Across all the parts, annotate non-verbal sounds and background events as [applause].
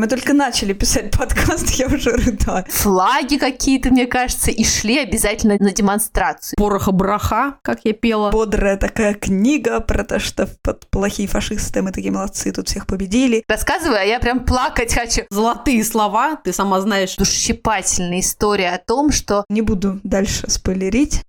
Мы только начали писать подкаст, [laughs] я уже рыдаю. Флаги какие-то, мне кажется, и шли обязательно на демонстрацию. Пороха-браха, как я пела. Бодрая такая книга про то, что под плохие фашисты мы такие молодцы, тут всех победили. Рассказывай, а я прям плакать хочу. Золотые слова, ты сама знаешь. Душесчипательная история о том, что... Не буду дальше спойлерить.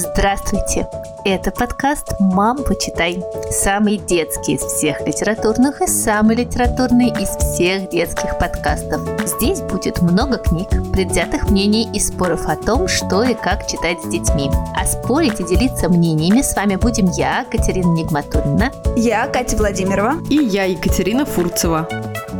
Здравствуйте! Это подкаст «Мам, почитай». Самый детский из всех литературных и самый литературный из всех детских подкастов. Здесь будет много книг, предвзятых мнений и споров о том, что и как читать с детьми. А спорить и делиться мнениями с вами будем я, Катерина Нигматульна. Я, Катя Владимирова. И я, Екатерина Фурцева.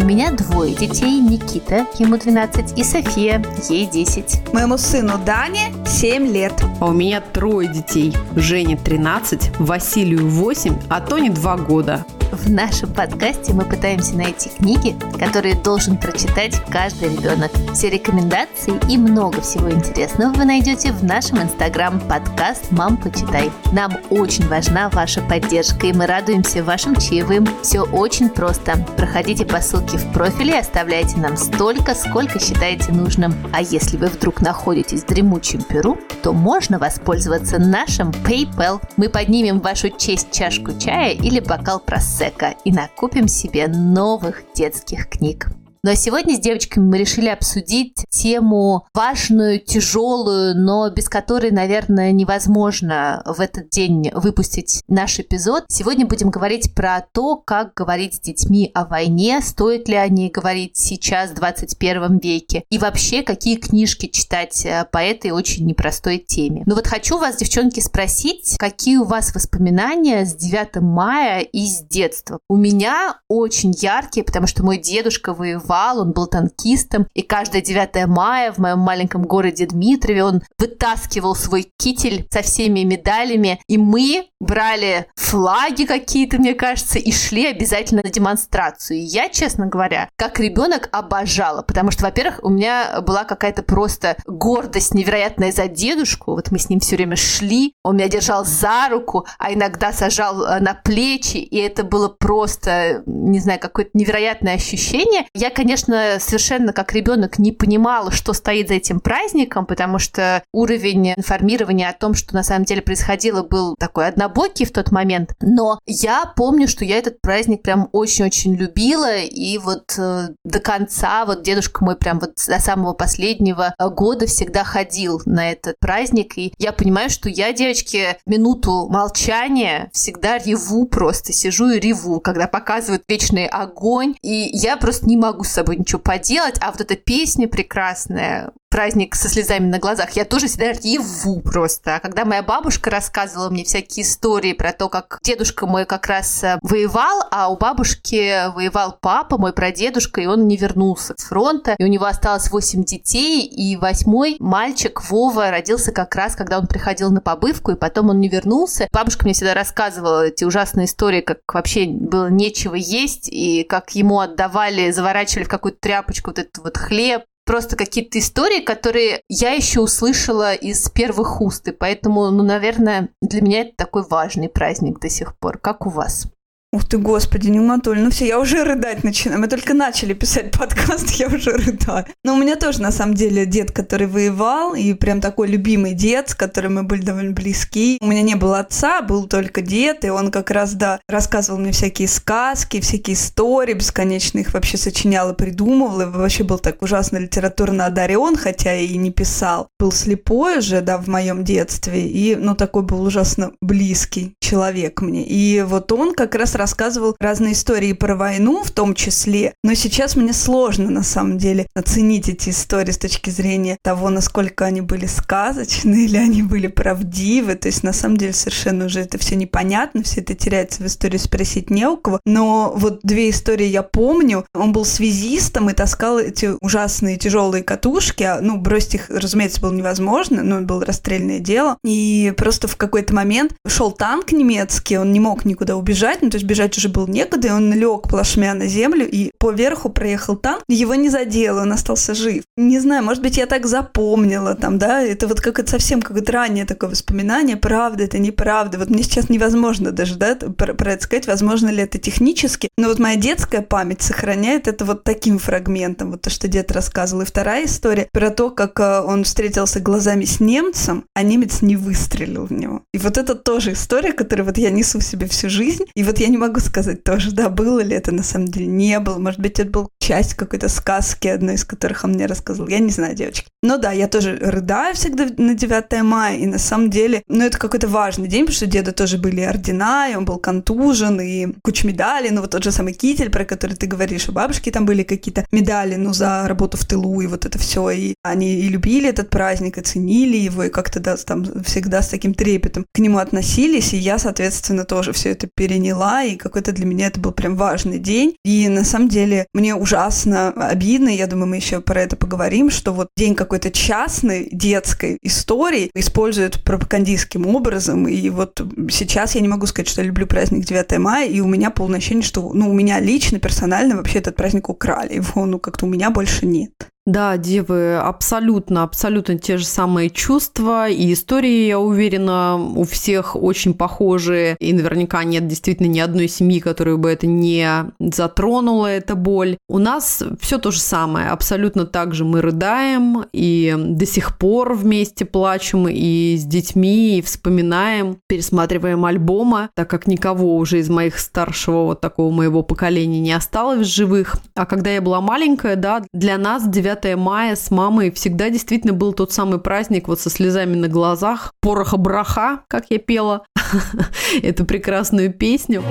У меня двое детей, Никита, ему 12, и София, ей 10. Моему сыну Дане 7 лет. А у меня трое детей. Жене 13, Василию 8, а Тоне 2 года. В нашем подкасте мы пытаемся найти книги, которые должен прочитать каждый ребенок. Все рекомендации и много всего интересного вы найдете в нашем инстаграм подкаст «Мам, почитай». Нам очень важна ваша поддержка, и мы радуемся вашим чаевым. Все очень просто. Проходите по ссылке в профиле и оставляйте нам столько, сколько считаете нужным. А если вы вдруг находитесь в дремучем Перу, то можно воспользоваться нашим PayPal. Мы поднимем в вашу честь чашку чая или бокал Просека и накупим себе новых детских книг. А сегодня с девочками мы решили обсудить тему важную, тяжелую, но без которой, наверное, невозможно в этот день выпустить наш эпизод. Сегодня будем говорить про то, как говорить с детьми о войне, стоит ли о ней говорить сейчас, в 21 веке, и вообще, какие книжки читать э, по этой очень непростой теме. Ну вот хочу вас, девчонки, спросить, какие у вас воспоминания с 9 мая и с детства? У меня очень яркие, потому что мой дедушка воевал воевал, он был танкистом, и каждое 9 мая в моем маленьком городе Дмитрове он вытаскивал свой китель со всеми медалями, и мы брали флаги какие-то, мне кажется, и шли обязательно на демонстрацию. И я, честно говоря, как ребенок обожала, потому что, во-первых, у меня была какая-то просто гордость невероятная за дедушку. Вот мы с ним все время шли, он меня держал за руку, а иногда сажал э, на плечи, и это было просто, не знаю, какое-то невероятное ощущение. Я, конечно, совершенно как ребенок не понимала, что стоит за этим праздником, потому что уровень информирования о том, что на самом деле происходило, был такой однобокий в тот момент. Но я помню, что я этот праздник прям очень-очень любила, и вот э, до конца, вот дедушка мой прям вот до самого последнего года всегда ходил на этот праздник, и я понимаю, что я, девочки, минуту молчания всегда реву просто, сижу и реву, когда показывают вечный огонь, и я просто не могу с собой ничего поделать, а вот эта песня прекрасная, праздник со слезами на глазах, я тоже всегда реву просто. А когда моя бабушка рассказывала мне всякие истории про то, как дедушка мой как раз э, воевал, а у бабушки воевал папа, мой прадедушка, и он не вернулся с фронта, и у него осталось 8 детей, и восьмой мальчик Вова родился как раз, когда он приходил на побывку, и потом он не вернулся. Бабушка мне всегда рассказывала эти ужасные истории, как вообще было нечего есть, и как ему отдавали, заворачивали в какую-то тряпочку вот этот вот хлеб, просто какие-то истории, которые я еще услышала из первых уст, и поэтому, ну, наверное, для меня это такой важный праздник до сих пор. Как у вас? Ух ты, господи, Нигматуль, ну все, я уже рыдать начинаю. Мы только начали писать [laughs] подкаст, я уже рыдаю. Но у меня тоже, на самом деле, дед, который воевал, и прям такой любимый дед, с которым мы были довольно близки. У меня не было отца, был только дед, и он как раз, да, рассказывал мне всякие сказки, всякие истории, бесконечно их вообще сочинял и придумывал, и вообще был так ужасно литературно одарен, хотя и не писал. Был слепой же, да, в моем детстве, и, ну, такой был ужасно близкий человек мне. И вот он как раз рассказывал разные истории про войну в том числе, но сейчас мне сложно на самом деле оценить эти истории с точки зрения того, насколько они были сказочные или они были правдивы. То есть на самом деле совершенно уже это все непонятно, все это теряется в истории, спросить не у кого. Но вот две истории я помню. Он был связистом и таскал эти ужасные тяжелые катушки. А, ну, бросить их, разумеется, было невозможно, но это было расстрельное дело. И просто в какой-то момент шел танк немецкий, он не мог никуда убежать, ну, то есть бежать уже было некуда, и он лег плашмя на землю, и поверху проехал танк, его не задел, он остался жив. Не знаю, может быть, я так запомнила там, да, это вот как это совсем какое-то раннее такое воспоминание, правда это, неправда. Вот мне сейчас невозможно даже, да, про, про это сказать, возможно ли это технически, но вот моя детская память сохраняет это вот таким фрагментом, вот то, что дед рассказывал. И вторая история про то, как э, он встретился глазами с немцем, а немец не выстрелил в него. И вот это тоже история, которую вот я несу в себе всю жизнь. И вот я не могу сказать тоже, да, было ли это на самом деле, не было. Может быть, это был часть какой-то сказки, одной из которых он мне рассказал. Я не знаю, девочки. Но да, я тоже рыдаю всегда на 9 мая, и на самом деле, ну, это какой-то важный день, потому что деда тоже были ордена, и он был контужен, и куча медалей, ну, вот тот же самый китель, про который ты говоришь, у бабушки там были какие-то медали, ну, за работу в тылу, и вот это все, и они и любили этот праздник, и ценили его, и как-то да, там всегда с таким трепетом к нему относились, и я, соответственно, тоже все это переняла, и какой-то для меня это был прям важный день, и на самом деле мне ужасно обидно, я думаю, мы еще про это поговорим, что вот день какой-то частной детской истории используют пропагандистским образом, и вот сейчас я не могу сказать, что я люблю праздник 9 мая, и у меня полное ощущение, что, ну, у меня лично, персонально вообще этот праздник украли, его, ну, как-то у меня больше нет. Да, девы, абсолютно, абсолютно те же самые чувства и истории, я уверена, у всех очень похожие. И наверняка нет действительно ни одной семьи, которую бы это не затронула, эта боль. У нас все то же самое. Абсолютно так же мы рыдаем и до сих пор вместе плачем и с детьми, и вспоминаем, пересматриваем альбомы, так как никого уже из моих старшего вот такого моего поколения не осталось в живых. А когда я была маленькая, да, для нас 9 9 мая с мамой. Всегда действительно был тот самый праздник вот со слезами на глазах, пороха-браха, как я пела. [laughs] Эту прекрасную песню.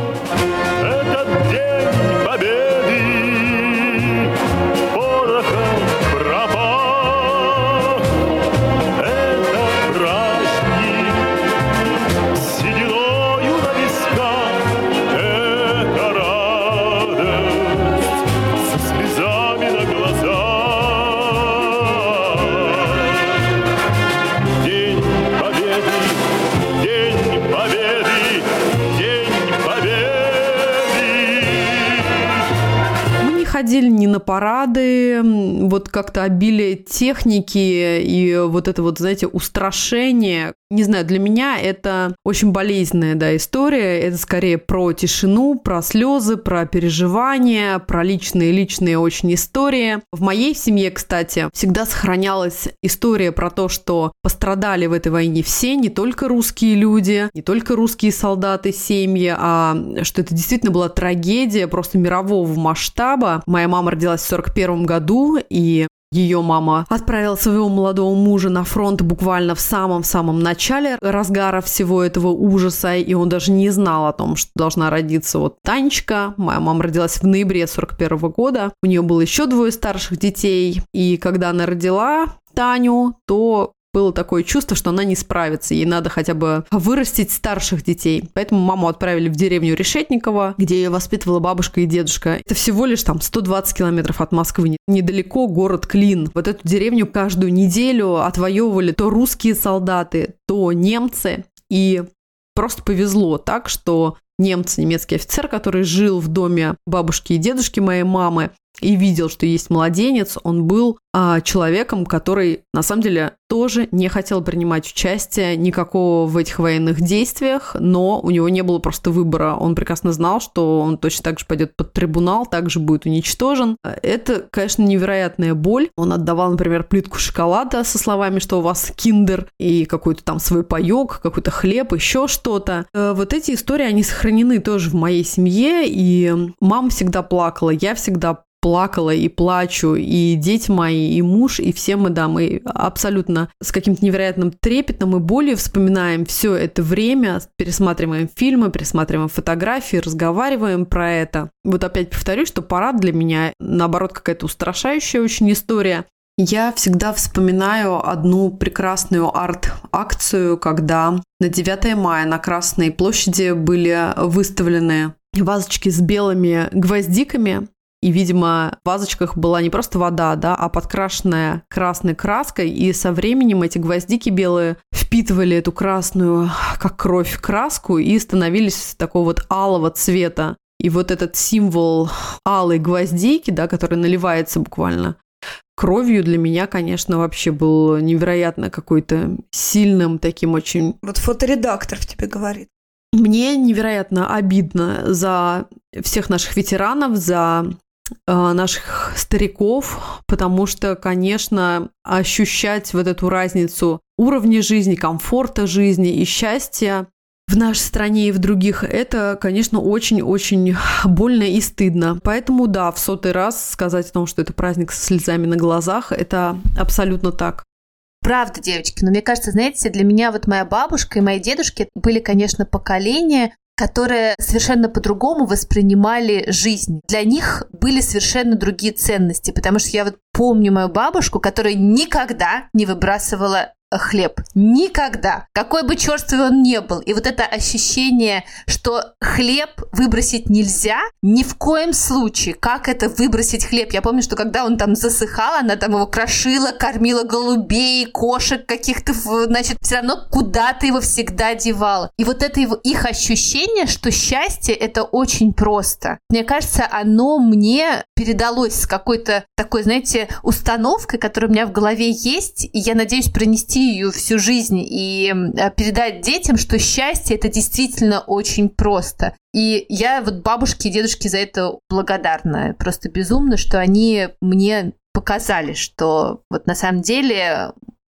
Этот день ходили не на парады, вот как-то обилие техники и вот это вот, знаете, устрашение, не знаю, для меня это очень болезненная да, история. Это скорее про тишину, про слезы, про переживания, про личные личные очень истории. В моей семье, кстати, всегда сохранялась история про то, что пострадали в этой войне все, не только русские люди, не только русские солдаты, семьи, а что это действительно была трагедия просто мирового масштаба. Моя мама родилась в 41 году, и ее мама отправила своего молодого мужа на фронт буквально в самом-самом начале разгара всего этого ужаса, и он даже не знал о том, что должна родиться вот Танечка. Моя мама родилась в ноябре 41 года. У нее было еще двое старших детей, и когда она родила Таню, то было такое чувство, что она не справится, ей надо хотя бы вырастить старших детей. Поэтому маму отправили в деревню Решетникова, где ее воспитывала бабушка и дедушка. Это всего лишь там 120 километров от Москвы, недалеко город Клин. Вот эту деревню каждую неделю отвоевывали то русские солдаты, то немцы. И просто повезло так, что немец, немецкий офицер, который жил в доме бабушки и дедушки моей мамы, и видел, что есть младенец, он был а, человеком, который на самом деле тоже не хотел принимать участие никакого в этих военных действиях, но у него не было просто выбора. Он прекрасно знал, что он точно так же пойдет под трибунал, также будет уничтожен. Это, конечно, невероятная боль. Он отдавал, например, плитку шоколада со словами, что у вас киндер и какой-то там свой паек, какой-то хлеб, еще что-то. Э, вот эти истории, они сохранены тоже в моей семье, и мама всегда плакала, я всегда плакала и плачу, и дети мои, и муж, и все мы, да, мы абсолютно с каким-то невероятным трепетом и болью вспоминаем все это время, пересматриваем фильмы, пересматриваем фотографии, разговариваем про это. Вот опять повторюсь, что парад для меня, наоборот, какая-то устрашающая очень история. Я всегда вспоминаю одну прекрасную арт-акцию, когда на 9 мая на Красной площади были выставлены вазочки с белыми гвоздиками, И, видимо, в вазочках была не просто вода, да, а подкрашенная красной краской. И со временем эти гвоздики белые впитывали эту красную, как кровь, краску и становились такого вот алого цвета. И вот этот символ алой гвоздики, да, который наливается буквально кровью для меня, конечно, вообще был невероятно какой-то сильным таким очень... Вот фоторедактор в тебе говорит. Мне невероятно обидно за всех наших ветеранов, за наших стариков, потому что, конечно, ощущать вот эту разницу уровня жизни, комфорта жизни и счастья в нашей стране и в других, это, конечно, очень-очень больно и стыдно. Поэтому, да, в сотый раз сказать о том, что это праздник со слезами на глазах, это абсолютно так. Правда, девочки, но мне кажется, знаете, для меня вот моя бабушка и мои дедушки были, конечно, поколения, которые совершенно по-другому воспринимали жизнь. Для них были совершенно другие ценности, потому что я вот помню мою бабушку, которая никогда не выбрасывала хлеб. Никогда. Какой бы черствый он ни был. И вот это ощущение, что хлеб выбросить нельзя, ни в коем случае. Как это выбросить хлеб? Я помню, что когда он там засыхал, она там его крошила, кормила голубей, кошек каких-то, значит, все равно куда-то его всегда девала. И вот это его, их ощущение, что счастье это очень просто. Мне кажется, оно мне передалось с какой-то такой, знаете, установкой, которая у меня в голове есть, и я надеюсь пронести нести всю жизнь и э, передать детям, что счастье это действительно очень просто. И я вот бабушке и дедушке за это благодарна. Просто безумно, что они мне показали, что вот на самом деле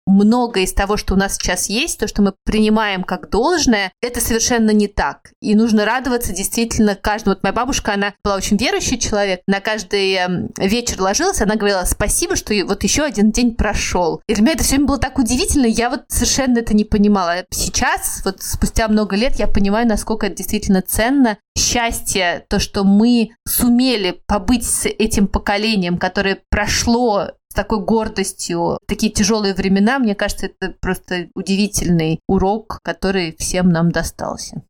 многое из того, что у нас сейчас есть, то, что мы принимаем как должное, это совершенно не так. И нужно радоваться действительно каждому. Вот моя бабушка, она была очень верующий человек. На каждый эм, вечер ложилась, она говорила спасибо, что вот еще один день прошел. И для меня это все время было так удивительно, я вот совершенно это не понимала. Сейчас, вот спустя много лет, я понимаю, насколько это действительно ценно. Счастье, то, что мы сумели побыть с этим поколением, которое прошло с такой гордостью такие тяжелые времена, мне кажется, это просто удивительный урок, который всем нам достался.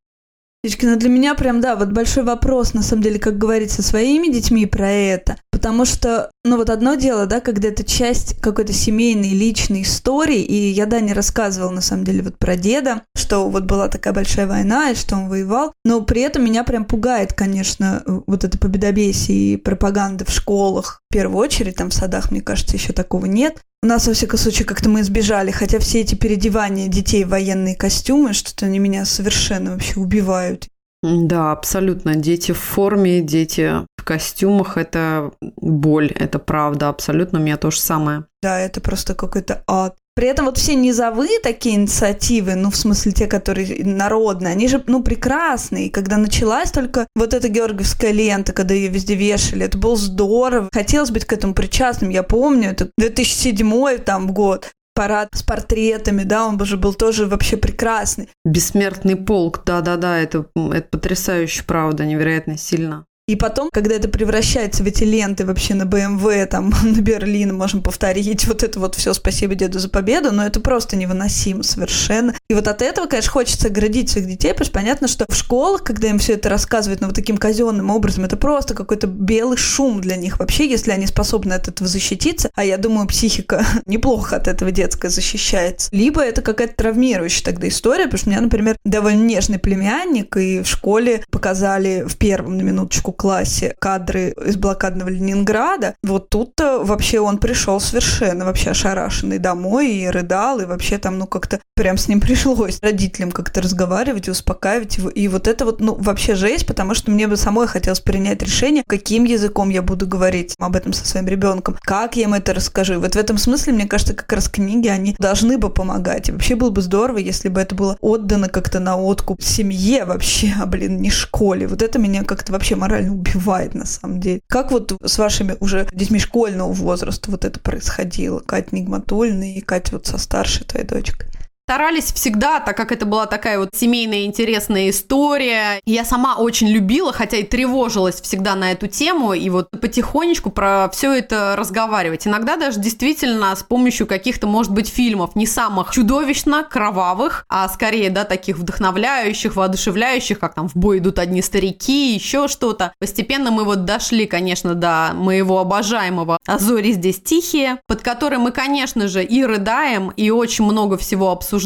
Птички, ну для меня прям, да, вот большой вопрос, на самом деле, как говорить со своими детьми про это. Потому что, ну вот одно дело, да, когда это часть какой-то семейной, личной истории, и я, да, не рассказывала, на самом деле, вот про деда, что вот была такая большая война, и что он воевал, но при этом меня прям пугает, конечно, вот это победобесие и пропаганда в школах, в первую очередь, там в садах, мне кажется, еще такого нет. У нас, во всяком случае, как-то мы избежали, хотя все эти переодевания детей в военные костюмы, что-то они меня совершенно вообще убивают. Да, абсолютно. Дети в форме, дети в костюмах – это боль, это правда. Абсолютно у меня то же самое. Да, это просто какой-то ад. При этом вот все низовые такие инициативы, ну, в смысле те, которые народные, они же, ну, прекрасные. Когда началась только вот эта георгиевская лента, когда ее везде вешали, это было здорово. Хотелось быть к этому причастным. Я помню, это 2007 там год парад с портретами, да, он же был тоже вообще прекрасный. Бессмертный полк, да-да-да, это, это потрясающе, правда, невероятно сильно. И потом, когда это превращается в эти ленты вообще на BMW, там, [laughs] на Берлин, можем повторить вот это вот все «Спасибо деду за победу», но это просто невыносимо совершенно. И вот от этого, конечно, хочется оградить своих детей, потому что понятно, что в школах, когда им все это рассказывают, ну, вот таким казенным образом, это просто какой-то белый шум для них вообще, если они способны от этого защититься. А я думаю, психика [laughs] неплохо от этого детская защищается. Либо это какая-то травмирующая тогда история, потому что у меня, например, довольно нежный племянник, и в школе показали в первом на минуточку классе кадры из блокадного Ленинграда, вот тут-то вообще он пришел совершенно вообще ошарашенный домой и рыдал, и вообще там, ну, как-то прям с ним [laughs] пришлось родителям как-то разговаривать и успокаивать его. И вот это вот, ну, вообще жесть, потому что мне бы самой хотелось принять решение, каким языком я буду говорить об этом со своим ребенком, как я им это расскажу. И вот в этом смысле, мне кажется, как раз книги, они должны бы помогать. И вообще было бы здорово, если бы это было отдано как-то на откуп семье вообще, а, блин, не школе. Вот это меня как-то вообще морально убивает на самом деле. Как вот с вашими уже детьми школьного возраста вот это происходило? Катя Нигматульна и Катя вот со старшей твоей дочкой. Старались всегда, так как это была такая вот семейная интересная история. Я сама очень любила, хотя и тревожилась всегда на эту тему, и вот потихонечку про все это разговаривать. Иногда даже действительно с помощью каких-то, может быть, фильмов не самых чудовищно кровавых, а скорее, да, таких вдохновляющих, воодушевляющих, как там в бой идут одни старики, еще что-то. Постепенно мы вот дошли, конечно, до моего обожаемого «А зори здесь тихие», под которым мы, конечно же, и рыдаем, и очень много всего обсуждаем,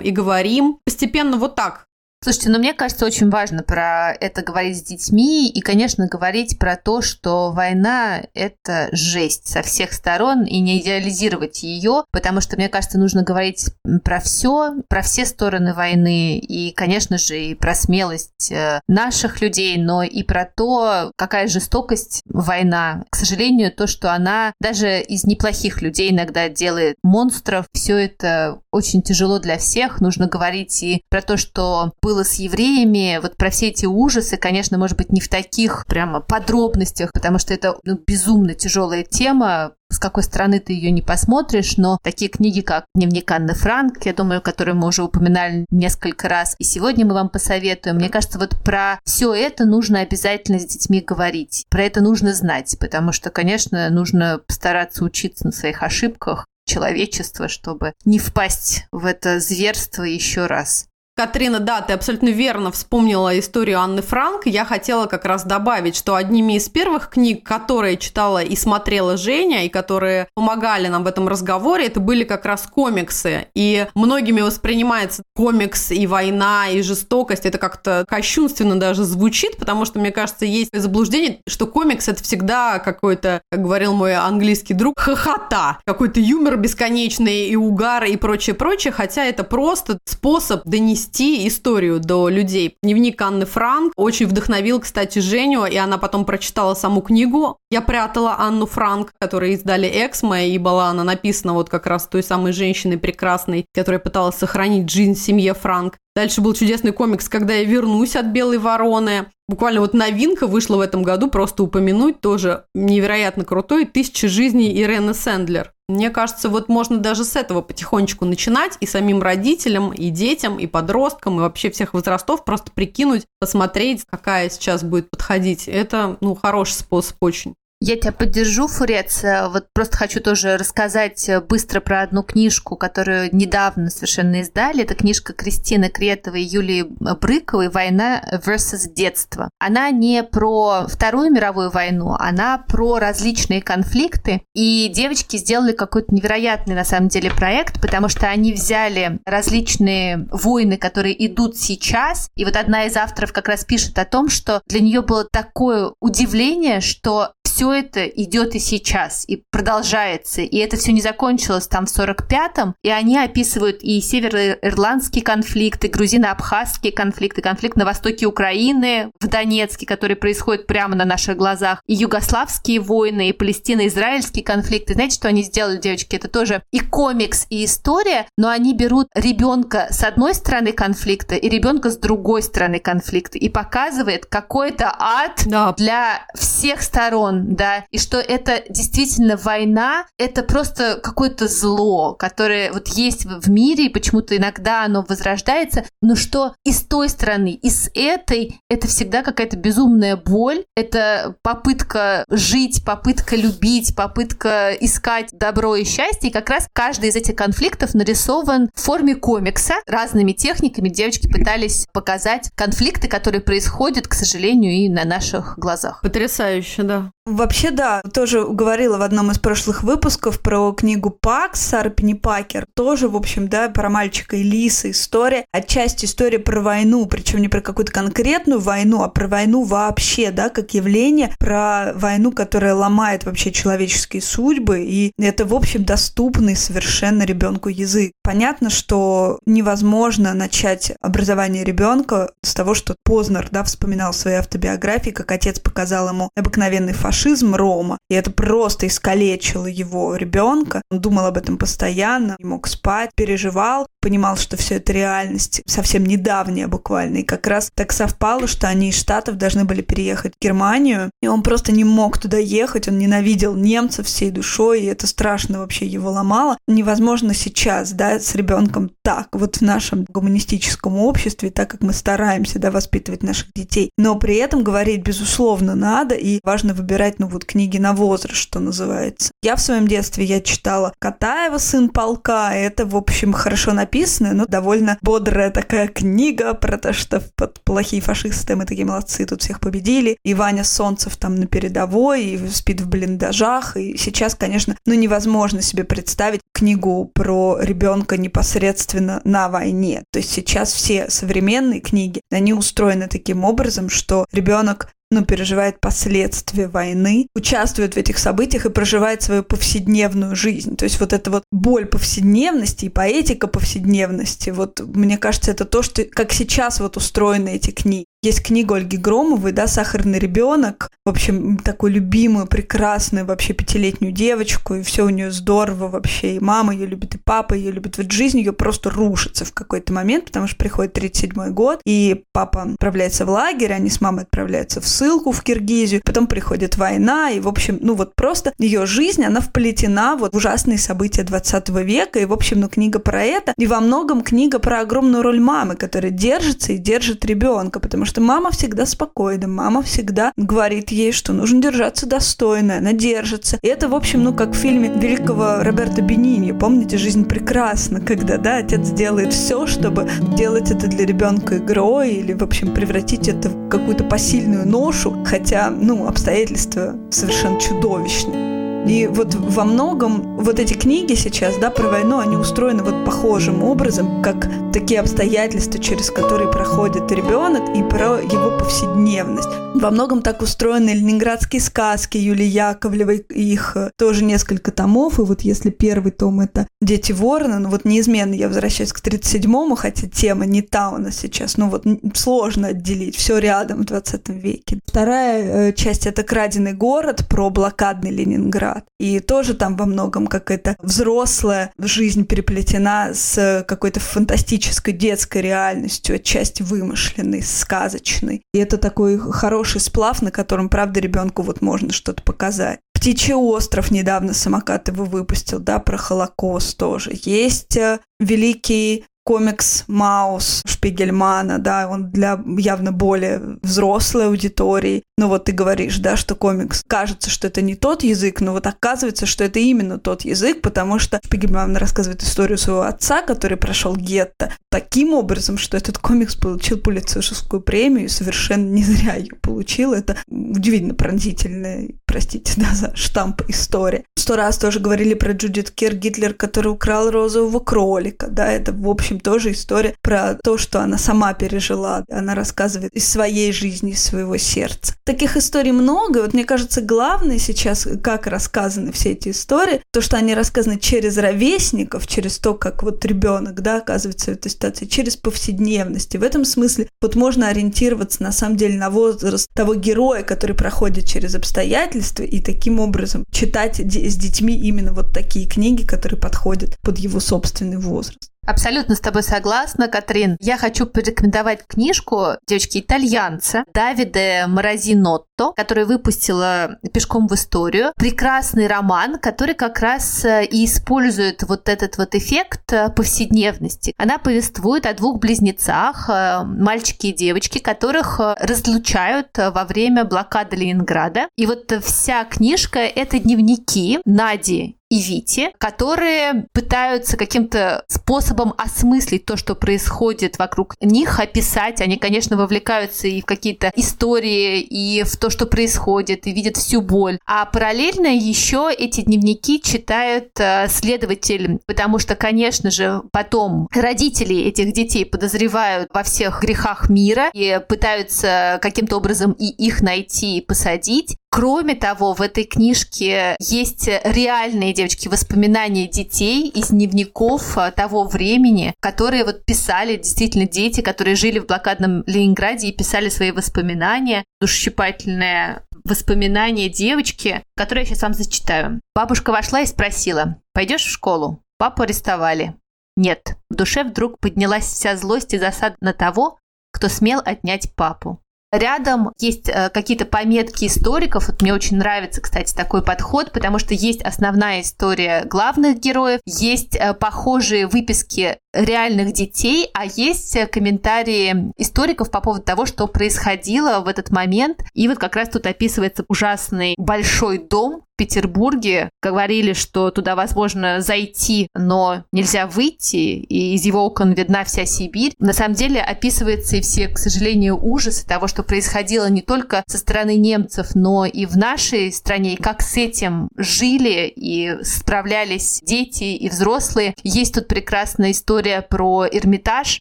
и говорим. Постепенно вот так Слушайте, ну мне кажется, очень важно про это говорить с детьми и, конечно, говорить про то, что война – это жесть со всех сторон и не идеализировать ее, потому что, мне кажется, нужно говорить про все, про все стороны войны и, конечно же, и про смелость э, наших людей, но и про то, какая жестокость война. К сожалению, то, что она даже из неплохих людей иногда делает монстров, все это очень тяжело для всех. Нужно говорить и про то, что было с евреями, вот про все эти ужасы, конечно, может быть, не в таких прямо подробностях, потому что это ну, безумно тяжелая тема, с какой стороны ты ее не посмотришь, но такие книги, как «Дневник Анны Франк», я думаю, которые мы уже упоминали несколько раз, и сегодня мы вам посоветуем. Мне кажется, вот про все это нужно обязательно с детьми говорить. Про это нужно знать, потому что, конечно, нужно постараться учиться на своих ошибках человечества, чтобы не впасть в это зверство еще раз. Катрина, да, ты абсолютно верно вспомнила историю Анны Франк. Я хотела как раз добавить, что одними из первых книг, которые читала и смотрела Женя, и которые помогали нам в этом разговоре, это были как раз комиксы. И многими воспринимается комикс и война, и жестокость. Это как-то кощунственно даже звучит, потому что, мне кажется, есть заблуждение, что комикс – это всегда какой-то, как говорил мой английский друг, хохота. Какой-то юмор бесконечный и угар и прочее-прочее, хотя это просто способ донести донести историю до людей. Дневник Анны Франк очень вдохновил, кстати, Женю, и она потом прочитала саму книгу. Я прятала Анну Франк, которую издали Эксмо, и была она написана вот как раз той самой женщиной прекрасной, которая пыталась сохранить жизнь семье Франк. Дальше был чудесный комикс «Когда я вернусь от белой вороны». Буквально вот новинка вышла в этом году, просто упомянуть тоже невероятно крутой «Тысяча жизней» Ирены Сэндлер. Мне кажется, вот можно даже с этого потихонечку начинать и самим родителям, и детям, и подросткам, и вообще всех возрастов просто прикинуть, посмотреть, какая сейчас будет подходить. Это, ну, хороший способ очень. Я тебя поддержу, Фурец. Вот просто хочу тоже рассказать быстро про одну книжку, которую недавно совершенно издали. Это книжка Кристины Кретовой и Юлии Брыковой «Война versus детство». Она не про Вторую мировую войну, она про различные конфликты. И девочки сделали какой-то невероятный, на самом деле, проект, потому что они взяли различные войны, которые идут сейчас. И вот одна из авторов как раз пишет о том, что для нее было такое удивление, что все это идет и сейчас, и продолжается. И это все не закончилось там в 45-м. И они описывают и североирландские конфликты, грузино-абхазские конфликты, конфликт на востоке Украины, в Донецке, который происходит прямо на наших глазах, и югославские войны, и палестино-израильские конфликты. Знаете, что они сделали, девочки? Это тоже и комикс, и история, но они берут ребенка с одной стороны конфликта и ребенка с другой стороны конфликта и показывает какой-то ад да. для всех сторон да, и что это действительно война, это просто какое-то зло, которое вот есть в мире, и почему-то иногда оно возрождается, но что и с той стороны, и с этой, это всегда какая-то безумная боль, это попытка жить, попытка любить, попытка искать добро и счастье, и как раз каждый из этих конфликтов нарисован в форме комикса. Разными техниками девочки пытались показать конфликты, которые происходят, к сожалению, и на наших глазах. Потрясающе, да. Вообще, да, тоже говорила в одном из прошлых выпусков про книгу Пакс Сары Пакер. Тоже, в общем, да, про мальчика и лиса история. Отчасти история про войну, причем не про какую-то конкретную войну, а про войну вообще, да, как явление, про войну, которая ломает вообще человеческие судьбы. И это, в общем, доступный совершенно ребенку язык. Понятно, что невозможно начать образование ребенка с того, что Познер, да, вспоминал в своей автобиографии, как отец показал ему обыкновенный фашизм Рома, И это просто искалечило его ребенка. Он думал об этом постоянно, не мог спать, переживал, понимал, что все это реальность совсем недавняя буквально. И как раз так совпало, что они из Штатов должны были переехать в Германию, и он просто не мог туда ехать, он ненавидел немцев всей душой, и это страшно вообще его ломало. Невозможно сейчас, да, с ребенком так, вот в нашем гуманистическом обществе, так как мы стараемся, да, воспитывать наших детей. Но при этом говорить, безусловно, надо, и важно выбирать, ну, вот книги на возраст, что называется. Я в своем детстве, я читала Катаева «Сын полка», это, в общем, хорошо написанная, но довольно бодрая такая книга про то, что под плохие фашисты мы такие молодцы, тут всех победили. И Ваня Солнцев там на передовой, и спит в блиндажах. И сейчас, конечно, ну невозможно себе представить книгу про ребенка непосредственно на войне. То есть сейчас все современные книги, они устроены таким образом, что ребенок ну, переживает последствия войны, участвует в этих событиях и проживает свою повседневную жизнь. То есть вот эта вот боль повседневности и поэтика повседневности, вот мне кажется, это то, что как сейчас вот устроены эти книги. Есть книга Ольги Громовой, да, «Сахарный ребенок». В общем, такую любимую, прекрасную вообще пятилетнюю девочку, и все у нее здорово вообще. И мама ее любит, и папа ее любит. Вот жизнь ее просто рушится в какой-то момент, потому что приходит 37-й год, и папа отправляется в лагерь, они с мамой отправляются в ссылку в Киргизию, потом приходит война, и, в общем, ну вот просто ее жизнь, она вплетена вот в ужасные события 20 века, и, в общем, ну книга про это, и во многом книга про огромную роль мамы, которая держится и держит ребенка, потому что мама всегда спокойна, мама всегда говорит ей, что нужно держаться достойно, она держится. И это, в общем, ну, как в фильме великого Роберта Бенини, помните, «Жизнь прекрасна», когда, да, отец делает все, чтобы делать это для ребенка игрой или, в общем, превратить это в какую-то посильную ношу, хотя, ну, обстоятельства совершенно чудовищные. И вот во многом вот эти книги сейчас, да, про войну, они устроены вот похожим образом, как такие обстоятельства, через которые проходит ребенок, и про его повседневность. Во многом так устроены ленинградские сказки Юлии Яковлевой, их тоже несколько томов, и вот если первый том это «Дети ворона», ну вот неизменно я возвращаюсь к 37-му, хотя тема не та у нас сейчас, ну вот сложно отделить, все рядом в 20 веке. Вторая э, часть это «Краденый город» про блокадный Ленинград. И тоже там во многом какая-то взрослая жизнь переплетена с какой-то фантастической детской реальностью, отчасти вымышленной, сказочной. И это такой хороший сплав, на котором, правда, ребенку вот можно что-то показать. Птичий остров недавно самокат его выпустил, да, про Холокост тоже. Есть э, великий комикс Маус Шпигельмана, да, он для явно более взрослой аудитории. Но вот ты говоришь, да, что комикс кажется, что это не тот язык, но вот оказывается, что это именно тот язык, потому что Шпигельман рассказывает историю своего отца, который прошел гетто, таким образом, что этот комикс получил Пулитцеровскую премию, и совершенно не зря ее получил. Это удивительно пронзительная, простите, [laughs] да, за штамп история. Сто раз тоже говорили про Джудит Кир Гитлер, который украл розового кролика, да, это, в общем, тоже история про то, что она сама пережила. Она рассказывает из своей жизни, из своего сердца. Таких историй много. Вот мне кажется, главное сейчас, как рассказаны все эти истории, то, что они рассказаны через ровесников, через то, как вот ребенок, да, оказывается в этой ситуации, через повседневность. И в этом смысле вот можно ориентироваться на самом деле на возраст того героя, который проходит через обстоятельства, и таким образом читать с детьми именно вот такие книги, которые подходят под его собственный возраст. Абсолютно с тобой согласна, Катрин. Я хочу порекомендовать книжку девочки-итальянца Давиде Морозинотто, которая выпустила «Пешком в историю». Прекрасный роман, который как раз э, и использует вот этот вот эффект э, повседневности. Она повествует о двух близнецах, э, мальчике и девочке, которых разлучают во время блокады Ленинграда. И вот вся книжка — это дневники Нади и Вити, которые пытаются каким-то способом осмыслить то, что происходит вокруг них, описать. Они, конечно, вовлекаются и в какие-то истории, и в то, что происходит, и видят всю боль. А параллельно еще эти дневники читают э, следователь, потому что, конечно же, потом родители этих детей подозревают во всех грехах мира и пытаются каким-то образом и их найти и посадить. Кроме того, в этой книжке есть реальные девочки воспоминания детей из дневников а, того времени, которые вот писали действительно дети, которые жили в блокадном Ленинграде и писали свои воспоминания. Душесчипательная воспоминания девочки, которые я сейчас вам зачитаю. Бабушка вошла и спросила, пойдешь в школу? Папу арестовали. Нет, в душе вдруг поднялась вся злость и засада на того, кто смел отнять папу. Рядом есть э, какие-то пометки историков. Вот мне очень нравится, кстати, такой подход, потому что есть основная история главных героев, есть э, похожие выписки реальных детей, а есть э, комментарии историков по поводу того, что происходило в этот момент. И вот как раз тут описывается ужасный большой дом в Петербурге. Говорили, что туда возможно зайти, но нельзя выйти, и из его окон видна вся Сибирь. На самом деле описывается и все, к сожалению, ужасы того, что происходило не только со стороны немцев, но и в нашей стране, и как с этим жили и справлялись дети и взрослые. Есть тут прекрасная история история про Эрмитаж,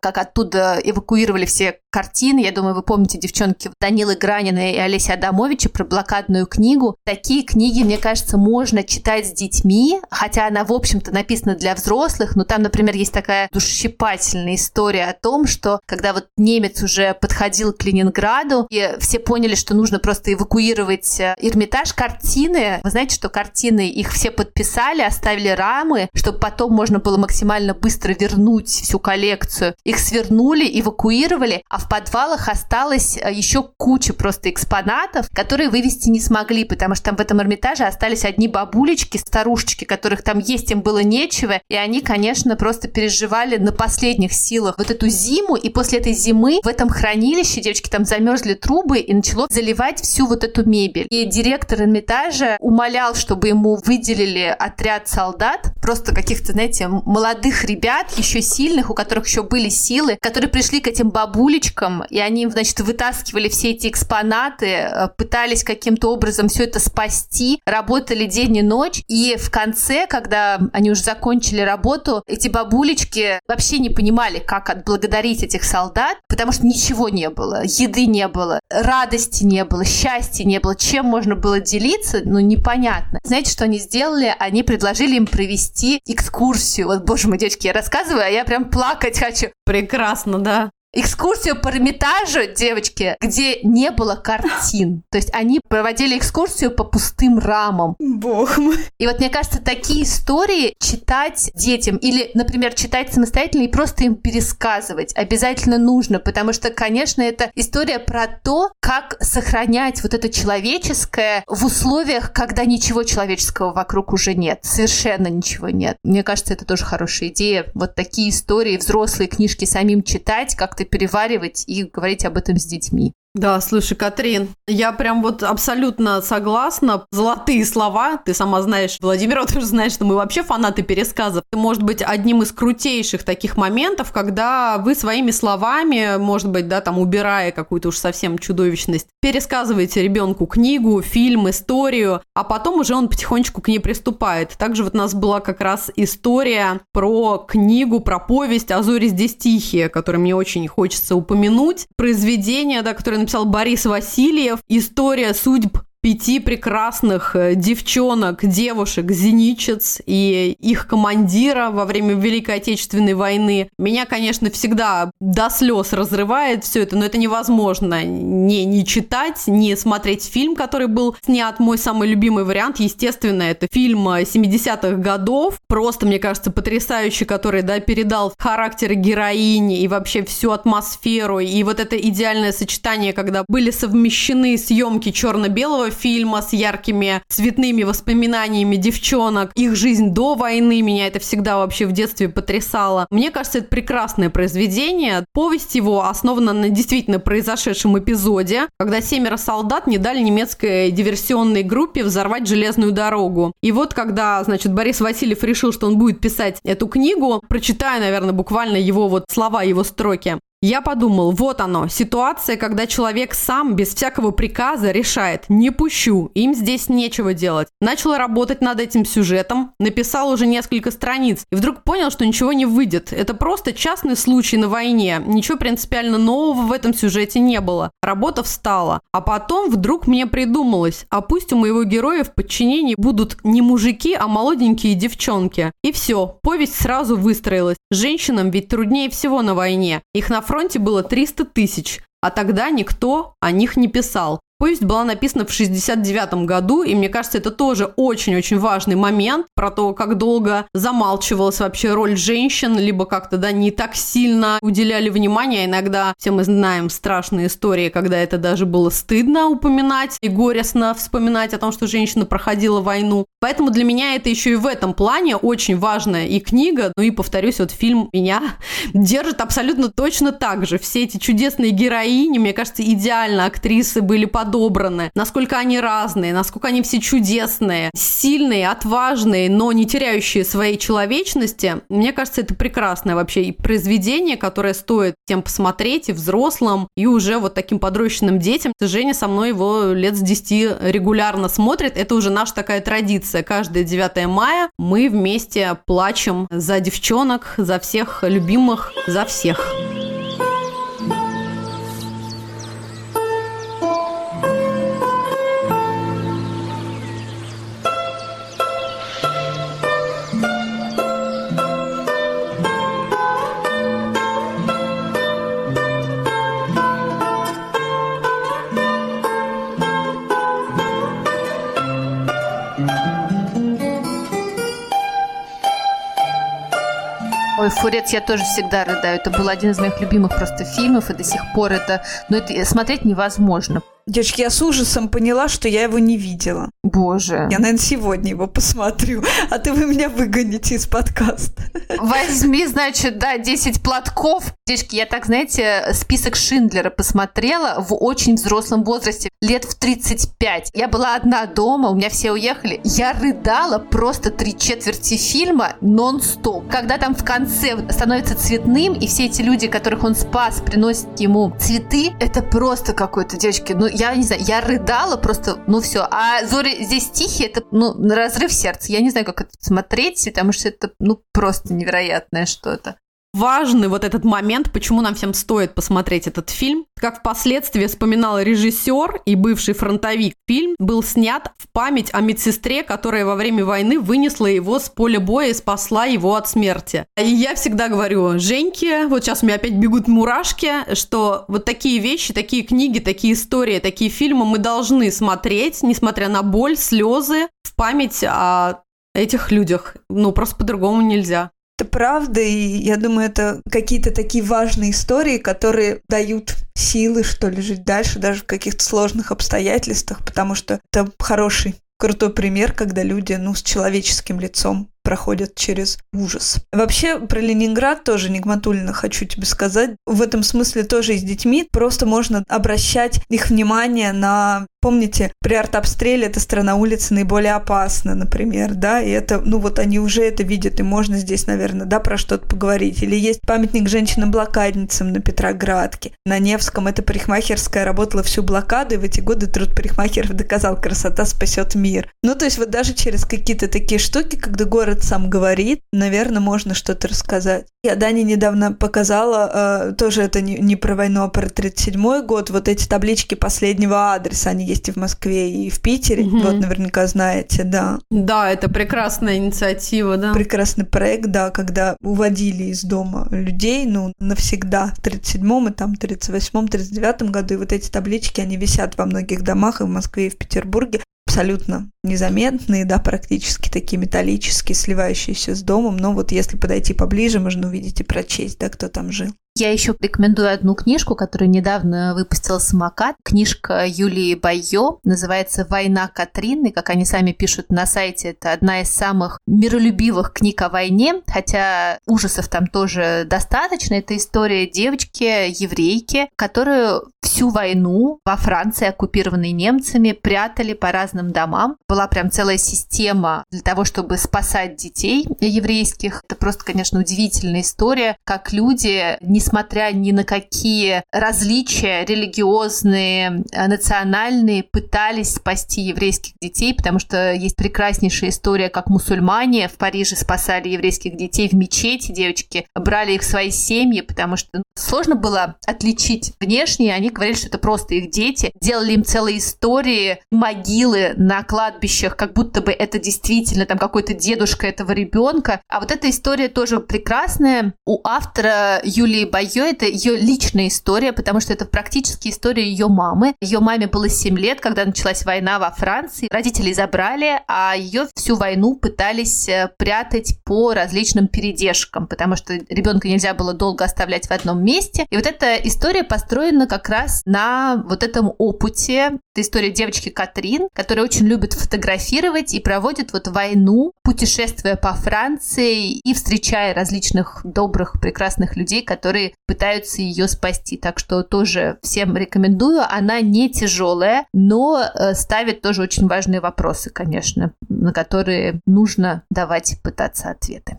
как оттуда эвакуировали все картины. Я думаю, вы помните, девчонки, Данилы Гранина и Олеся Адамовича про блокадную книгу. Такие книги, мне кажется, можно читать с детьми, хотя она, в общем-то, написана для взрослых, но там, например, есть такая душесчипательная история о том, что когда вот немец уже подходил к Ленинграду, и все поняли, что нужно просто эвакуировать э, Эрмитаж, картины, вы знаете, что картины, их все подписали, оставили рамы, чтобы потом можно было максимально быстро вернуть всю коллекцию. Их свернули, эвакуировали, а в подвалах осталось э, еще куча просто экспонатов, которые вывести не смогли, потому что там в этом Эрмитаже остались одни бабулечки, старушечки, которых там есть им было нечего, и они, конечно, просто переживали на последних силах вот эту зиму, и после этой зимы в этом хранилище девочки там замерзли трубы и начало заливать всю вот эту мебель. И директор Эрмитажа умолял, чтобы ему выделили отряд солдат, просто каких-то, знаете, молодых ребят, еще сильных, у которых еще были силы, которые пришли к этим бабулечкам, девочкам, и они, значит, вытаскивали все эти экспонаты, э, пытались каким-то образом все это спасти, работали день и ночь, и в конце, когда они уже закончили работу, эти бабулечки вообще не понимали, как отблагодарить этих солдат, потому что ничего не было, еды не было, радости не было, счастья не было, чем можно было делиться, ну, непонятно. Знаете, что они сделали? Они предложили им провести экскурсию. Вот, боже мой, девочки, я рассказываю, а я прям плакать хочу. Прекрасно, да экскурсию по Эрмитажу, девочки, где не было картин. [laughs] То есть они проводили экскурсию по пустым рамам. Бог мой. И вот мне кажется, такие истории читать детям или, например, читать самостоятельно и просто им пересказывать обязательно нужно, потому что, конечно, это история про то, как сохранять вот это человеческое в условиях, когда ничего человеческого вокруг уже нет, совершенно ничего нет. Мне кажется, это тоже хорошая идея. Вот такие истории, взрослые книжки самим читать, как-то переваривать и говорить об этом с детьми. Да, слушай, Катрин, я прям вот абсолютно согласна. Золотые слова. Ты сама знаешь, Владимир, ты же знаешь, что мы вообще фанаты пересказов. Это может быть одним из крутейших таких моментов, когда вы своими словами, может быть, да, там убирая какую-то уж совсем чудовищность, пересказываете ребенку книгу, фильм, историю, а потом уже он потихонечку к ней приступает. Также вот у нас была как раз история про книгу, про повесть «А зори здесь тихие», которую мне очень хочется упомянуть. Произведение, да, которое написал Борис Васильев. История судьб пяти прекрасных э, девчонок, девушек, зеничец и их командира во время Великой Отечественной войны. Меня, конечно, всегда до слез разрывает все это, но это невозможно не, не читать, не смотреть фильм, который был снят. Мой самый любимый вариант, естественно, это фильм 70-х годов. Просто, мне кажется, потрясающий, который, да, передал характер героини и вообще всю атмосферу. И вот это идеальное сочетание, когда были совмещены съемки черно-белого фильма с яркими цветными воспоминаниями девчонок, их жизнь до войны, меня это всегда вообще в детстве потрясало. Мне кажется, это прекрасное произведение. Повесть его основана на действительно произошедшем эпизоде, когда семеро солдат не дали немецкой диверсионной группе взорвать железную дорогу. И вот когда, значит, Борис Васильев решил, что он будет писать эту книгу, прочитаю, наверное, буквально его вот слова, его строки. Я подумал, вот оно, ситуация, когда человек сам без всякого приказа решает, не пущу, им здесь нечего делать. Начал работать над этим сюжетом, написал уже несколько страниц и вдруг понял, что ничего не выйдет. Это просто частный случай на войне, ничего принципиально нового в этом сюжете не было. Работа встала. А потом вдруг мне придумалось, а пусть у моего героя в подчинении будут не мужики, а молоденькие девчонки. И все, повесть сразу выстроилась. Женщинам ведь труднее всего на войне. Их на фронте было 300 тысяч, а тогда никто о них не писал. Повесть была написана в 69 году, и мне кажется, это тоже очень-очень важный момент про то, как долго замалчивалась вообще роль женщин, либо как-то, да, не так сильно уделяли внимание. Иногда все мы знаем страшные истории, когда это даже было стыдно упоминать и горестно вспоминать о том, что женщина проходила войну. Поэтому для меня это еще и в этом плане очень важная и книга, ну и, повторюсь, вот фильм меня [laughs] держит абсолютно точно так же. Все эти чудесные героини, мне кажется, идеально актрисы были подобраны. Насколько они разные, насколько они все чудесные, сильные, отважные, но не теряющие своей человечности. Мне кажется, это прекрасное вообще произведение, которое стоит тем посмотреть, и взрослым, и уже вот таким подрощенным детям. Женя со мной его лет с 10 регулярно смотрит. Это уже наша такая традиция. Каждое 9 мая мы вместе плачем за девчонок, за всех любимых, за всех. Ой, Фурец я тоже всегда рыдаю. Это был один из моих любимых просто фильмов, и до сих пор это... Но ну, это смотреть невозможно. Девочки, я с ужасом поняла, что я его не видела. Боже. Я, наверное, сегодня его посмотрю, а ты вы меня выгоните из подкаста. Возьми, значит, да, 10 платков. Девочки, я так, знаете, список Шиндлера посмотрела в очень взрослом возрасте, лет в 35. Я была одна дома, у меня все уехали. Я рыдала просто три четверти фильма нон-стоп. Когда там в конце становится цветным, и все эти люди, которых он спас, приносят ему цветы, это просто какой-то, девочки, ну, я не знаю, я рыдала просто, ну все. А Зори здесь тихие, это, ну, разрыв сердца. Я не знаю, как это смотреть, потому что это, ну, просто невероятное что-то важный вот этот момент, почему нам всем стоит посмотреть этот фильм. Как впоследствии вспоминал режиссер и бывший фронтовик, фильм был снят в память о медсестре, которая во время войны вынесла его с поля боя и спасла его от смерти. И я всегда говорю, Женьке, вот сейчас у меня опять бегут мурашки, что вот такие вещи, такие книги, такие истории, такие фильмы мы должны смотреть, несмотря на боль, слезы, в память о этих людях. Ну, просто по-другому нельзя. Это правда, и я думаю, это какие-то такие важные истории, которые дают силы, что ли, жить дальше, даже в каких-то сложных обстоятельствах, потому что это хороший крутой пример, когда люди, ну, с человеческим лицом проходят через ужас. Вообще, про Ленинград тоже, Нигматулина, хочу тебе сказать. В этом смысле тоже и с детьми просто можно обращать их внимание на Помните, при артобстреле эта сторона улицы наиболее опасна, например, да, и это, ну вот они уже это видят, и можно здесь, наверное, да, про что-то поговорить. Или есть памятник женщинам-блокадницам на Петроградке. На Невском эта парикмахерская работала всю блокаду, и в эти годы труд парикмахеров доказал, красота спасет мир. Ну, то есть вот даже через какие-то такие штуки, когда город сам говорит, наверное, можно что-то рассказать. Я Дане недавно показала, э, тоже это не, не про войну, а про 37-й год, вот эти таблички последнего адреса, они есть и в Москве, и в Питере, угу. вот наверняка знаете, да. Да, это прекрасная инициатива, да. Прекрасный проект, да, когда уводили из дома людей, ну, навсегда, в 37-м, и там 38-м, 39-м году, и вот эти таблички, они висят во многих домах и в Москве, и в Петербурге, абсолютно незаметные, да, практически такие металлические, сливающиеся с домом, но вот если подойти поближе, можно увидеть и прочесть, да, кто там жил. Я еще рекомендую одну книжку, которую недавно выпустила «Самокат». Книжка Юлии Байо называется «Война Катрины». Как они сами пишут на сайте, это одна из самых миролюбивых книг о войне, хотя ужасов там тоже достаточно. Это история девочки, еврейки, которую всю войну во Франции, оккупированной немцами, прятали по разным домам. Была прям целая система для того, чтобы спасать детей еврейских. Это просто, конечно, удивительная история, как люди, не несмотря ни на какие различия религиозные, э, национальные, пытались спасти еврейских детей, потому что есть прекраснейшая история, как мусульмане в Париже спасали еврейских детей в мечети, девочки брали их в свои семьи, потому что Сложно было отличить внешне, они говорили, что это просто их дети, делали им целые истории, могилы на кладбищах, как будто бы это действительно там какой-то дедушка этого ребенка. А вот эта история тоже прекрасная. У автора Юлии Байо это ее личная история, потому что это практически история ее мамы. Ее маме было 7 лет, когда началась война во Франции. Родители забрали, а ее всю войну пытались э, прятать по различным передержкам, потому что ребенка нельзя было долго оставлять в одном месте. И вот эта история построена как раз на вот этом опыте. Это история девочки Катрин, которая очень любит фотографировать и проводит вот войну, путешествуя по Франции и встречая различных добрых, прекрасных людей, которые пытаются ее спасти. Так что тоже всем рекомендую. Она не тяжелая, но э, ставит тоже очень важные вопросы, конечно, на которые нужно давать пытаться ответы.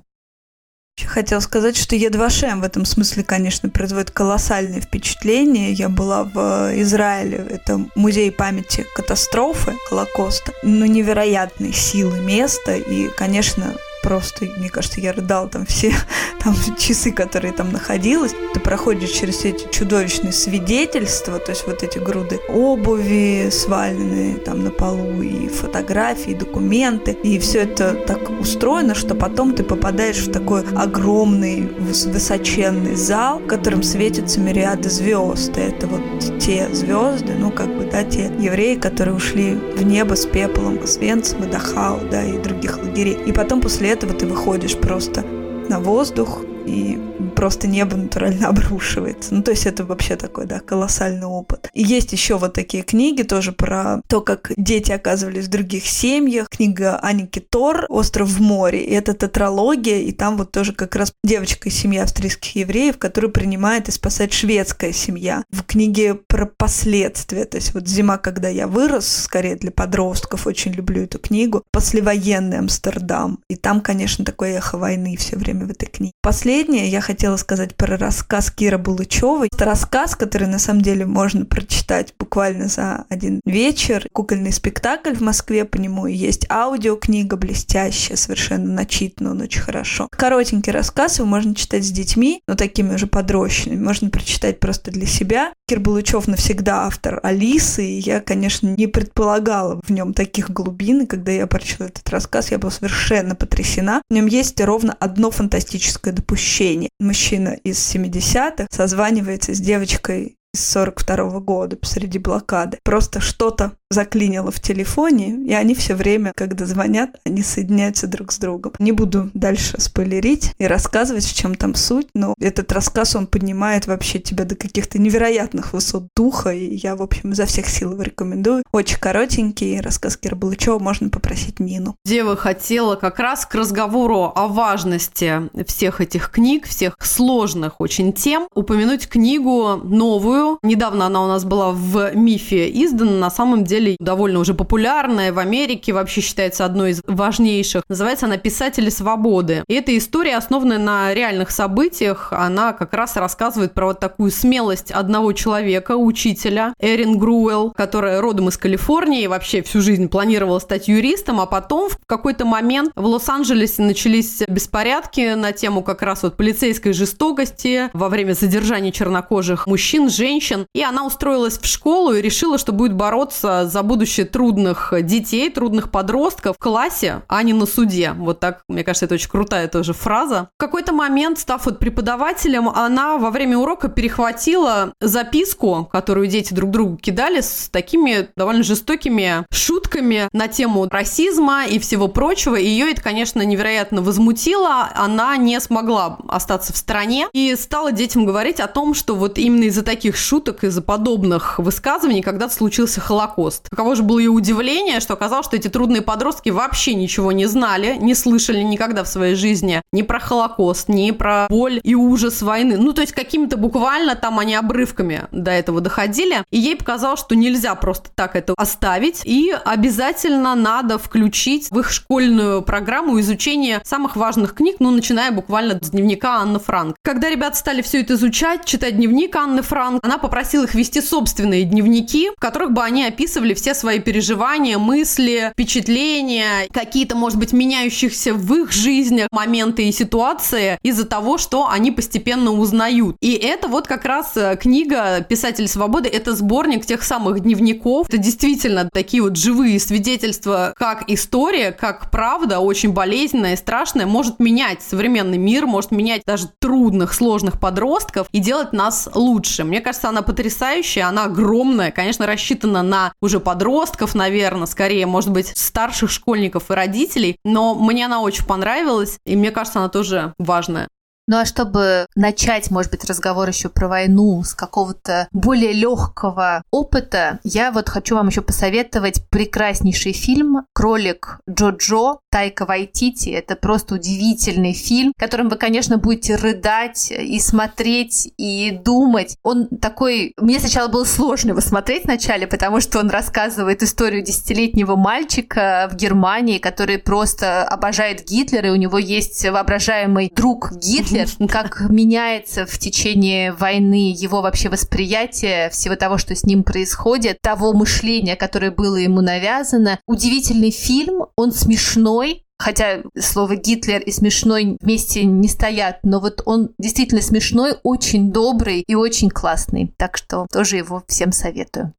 Хотел сказать, что Е2ШМ в этом смысле, конечно, производит колоссальное впечатление. Я была в Израиле, это музей памяти катастрофы Холокоста, ну, невероятной силы места, и, конечно, просто, мне кажется, я рыдала там все [laughs] там, часы, которые там находилась. Ты проходишь через эти чудовищные свидетельства, то есть вот эти груды обуви сваленные там на полу, и фотографии, и документы, и все это так устроено, что потом ты попадаешь в такой огромный высоченный зал, в котором светятся мириады звезд. И это вот те звезды, ну как бы, да, те евреи, которые ушли в небо с пеплом, с Венцем и Дахау, да, и других лагерей. И потом после этого ты выходишь просто на воздух и просто небо натурально [laughs] обрушивается. Ну, то есть это вообще такой, да, колоссальный опыт. И есть еще вот такие книги тоже про то, как дети оказывались в других семьях. Книга Аники Тор «Остров в море». И это тетралогия, и там вот тоже как раз девочка из семьи австрийских евреев, которую принимает и спасает шведская семья. В книге про последствия, то есть вот «Зима, когда я вырос», скорее для подростков, очень люблю эту книгу. Послевоенный Амстердам. И там, конечно, такое эхо войны все время в этой книге. Последнее я хотела хотела сказать про рассказ Кира Булычевой. Это рассказ, который на самом деле можно прочитать буквально за один вечер. Кукольный спектакль в Москве, по нему есть аудиокнига блестящая, совершенно начитана, он очень хорошо. Коротенький рассказ, его можно читать с детьми, но такими уже подрощенными. Можно прочитать просто для себя. Кир Булычев навсегда автор Алисы, и я, конечно, не предполагала в нем таких глубин, и когда я прочитала этот рассказ, я была совершенно потрясена. В нем есть ровно одно фантастическое допущение. Мы мужчина из 70-х созванивается с девочкой из 42 -го года посреди блокады. Просто что-то заклинило в телефоне, и они все время, когда звонят, они соединяются друг с другом. Не буду дальше спойлерить и рассказывать, в чем там суть, но этот рассказ, он поднимает вообще тебя до каких-то невероятных высот духа, и я, в общем, изо всех сил его рекомендую. Очень коротенький рассказ Кира Булычева, можно попросить Нину. Дева хотела как раз к разговору о важности всех этих книг, всех сложных очень тем, упомянуть книгу новую. Недавно она у нас была в МИФе издана, на самом деле деле довольно уже популярная в Америке, вообще считается одной из важнейших. Называется она «Писатели свободы». И эта история, основанная на реальных событиях, она как раз рассказывает про вот такую смелость одного человека, учителя, Эрин Груэлл, которая родом из Калифорнии вообще всю жизнь планировала стать юристом, а потом в какой-то момент в Лос-Анджелесе начались беспорядки на тему как раз вот полицейской жестокости во время задержания чернокожих мужчин, женщин. И она устроилась в школу и решила, что будет бороться за будущее трудных детей, трудных подростков в классе, а не на суде. Вот так, мне кажется, это очень крутая тоже фраза. В какой-то момент, став вот преподавателем, она во время урока перехватила записку, которую дети друг другу кидали с такими довольно жестокими шутками на тему расизма и всего прочего. Ее это, конечно, невероятно возмутило. Она не смогла остаться в стороне и стала детям говорить о том, что вот именно из-за таких шуток, из-за подобных высказываний когда-то случился Холокост. Каково же было ее удивление, что оказалось, что эти трудные подростки вообще ничего не знали, не слышали никогда в своей жизни ни про Холокост, ни про боль и ужас войны. Ну, то есть какими-то буквально там они обрывками до этого доходили. И ей показалось, что нельзя просто так это оставить. И обязательно надо включить в их школьную программу изучение самых важных книг, ну, начиная буквально с дневника Анны Франк. Когда ребята стали все это изучать, читать дневник Анны Франк, она попросила их вести собственные дневники, в которых бы они описывали высказывали все свои переживания, мысли, впечатления, какие-то, может быть, меняющихся в их жизнях моменты и ситуации из-за того, что они постепенно узнают. И это вот как раз э, книга «Писатель свободы», это сборник тех самых дневников. Это действительно такие вот живые свидетельства, как история, как правда, очень болезненная и страшная, может менять современный мир, может менять даже трудных, сложных подростков и делать нас лучше. Мне кажется, она потрясающая, она огромная, конечно, рассчитана на уже подростков, наверное, скорее, может быть, старших школьников и родителей, но мне она очень понравилась, и мне кажется, она тоже важная. Ну а чтобы начать, может быть, разговор еще про войну с какого-то более легкого опыта, я вот хочу вам еще посоветовать прекраснейший фильм «Кролик Джо-Джо» Тайка Вайтити. Это просто удивительный фильм, которым вы, конечно, будете рыдать и смотреть, и думать. Он такой... Мне сначала было сложно его смотреть вначале, потому что он рассказывает историю десятилетнего мальчика в Германии, который просто обожает Гитлера, и у него есть воображаемый друг Гитлер. Как меняется в течение войны его вообще восприятие всего того, что с ним происходит, того мышления, которое было ему навязано. Удивительный фильм, он смешной, Хотя слово Гитлер и смешной вместе не стоят, но вот он действительно смешной, очень добрый и очень классный. Так что тоже его всем советую.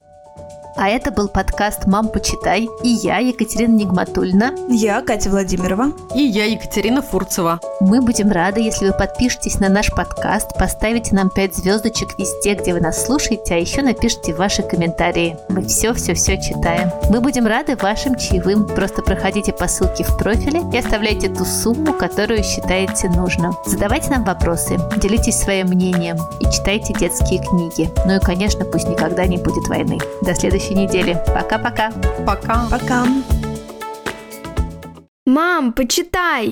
А это был подкаст «Мам, почитай». И я, Екатерина Нигматульна. Я, Катя Владимирова. И я, Екатерина Фурцева. Мы будем рады, если вы подпишетесь на наш подкаст, поставите нам 5 звездочек везде, где вы нас слушаете, а еще напишите ваши комментарии. Мы все-все-все читаем. Мы будем рады вашим чаевым. Просто проходите по ссылке в профиле и оставляйте ту сумму, которую считаете нужным. Задавайте нам вопросы, делитесь своим мнением и читайте детские книги. Ну и, конечно, пусть никогда не будет войны. До следующего следующей неделе. Пока-пока. Пока. Пока. Мам, почитай!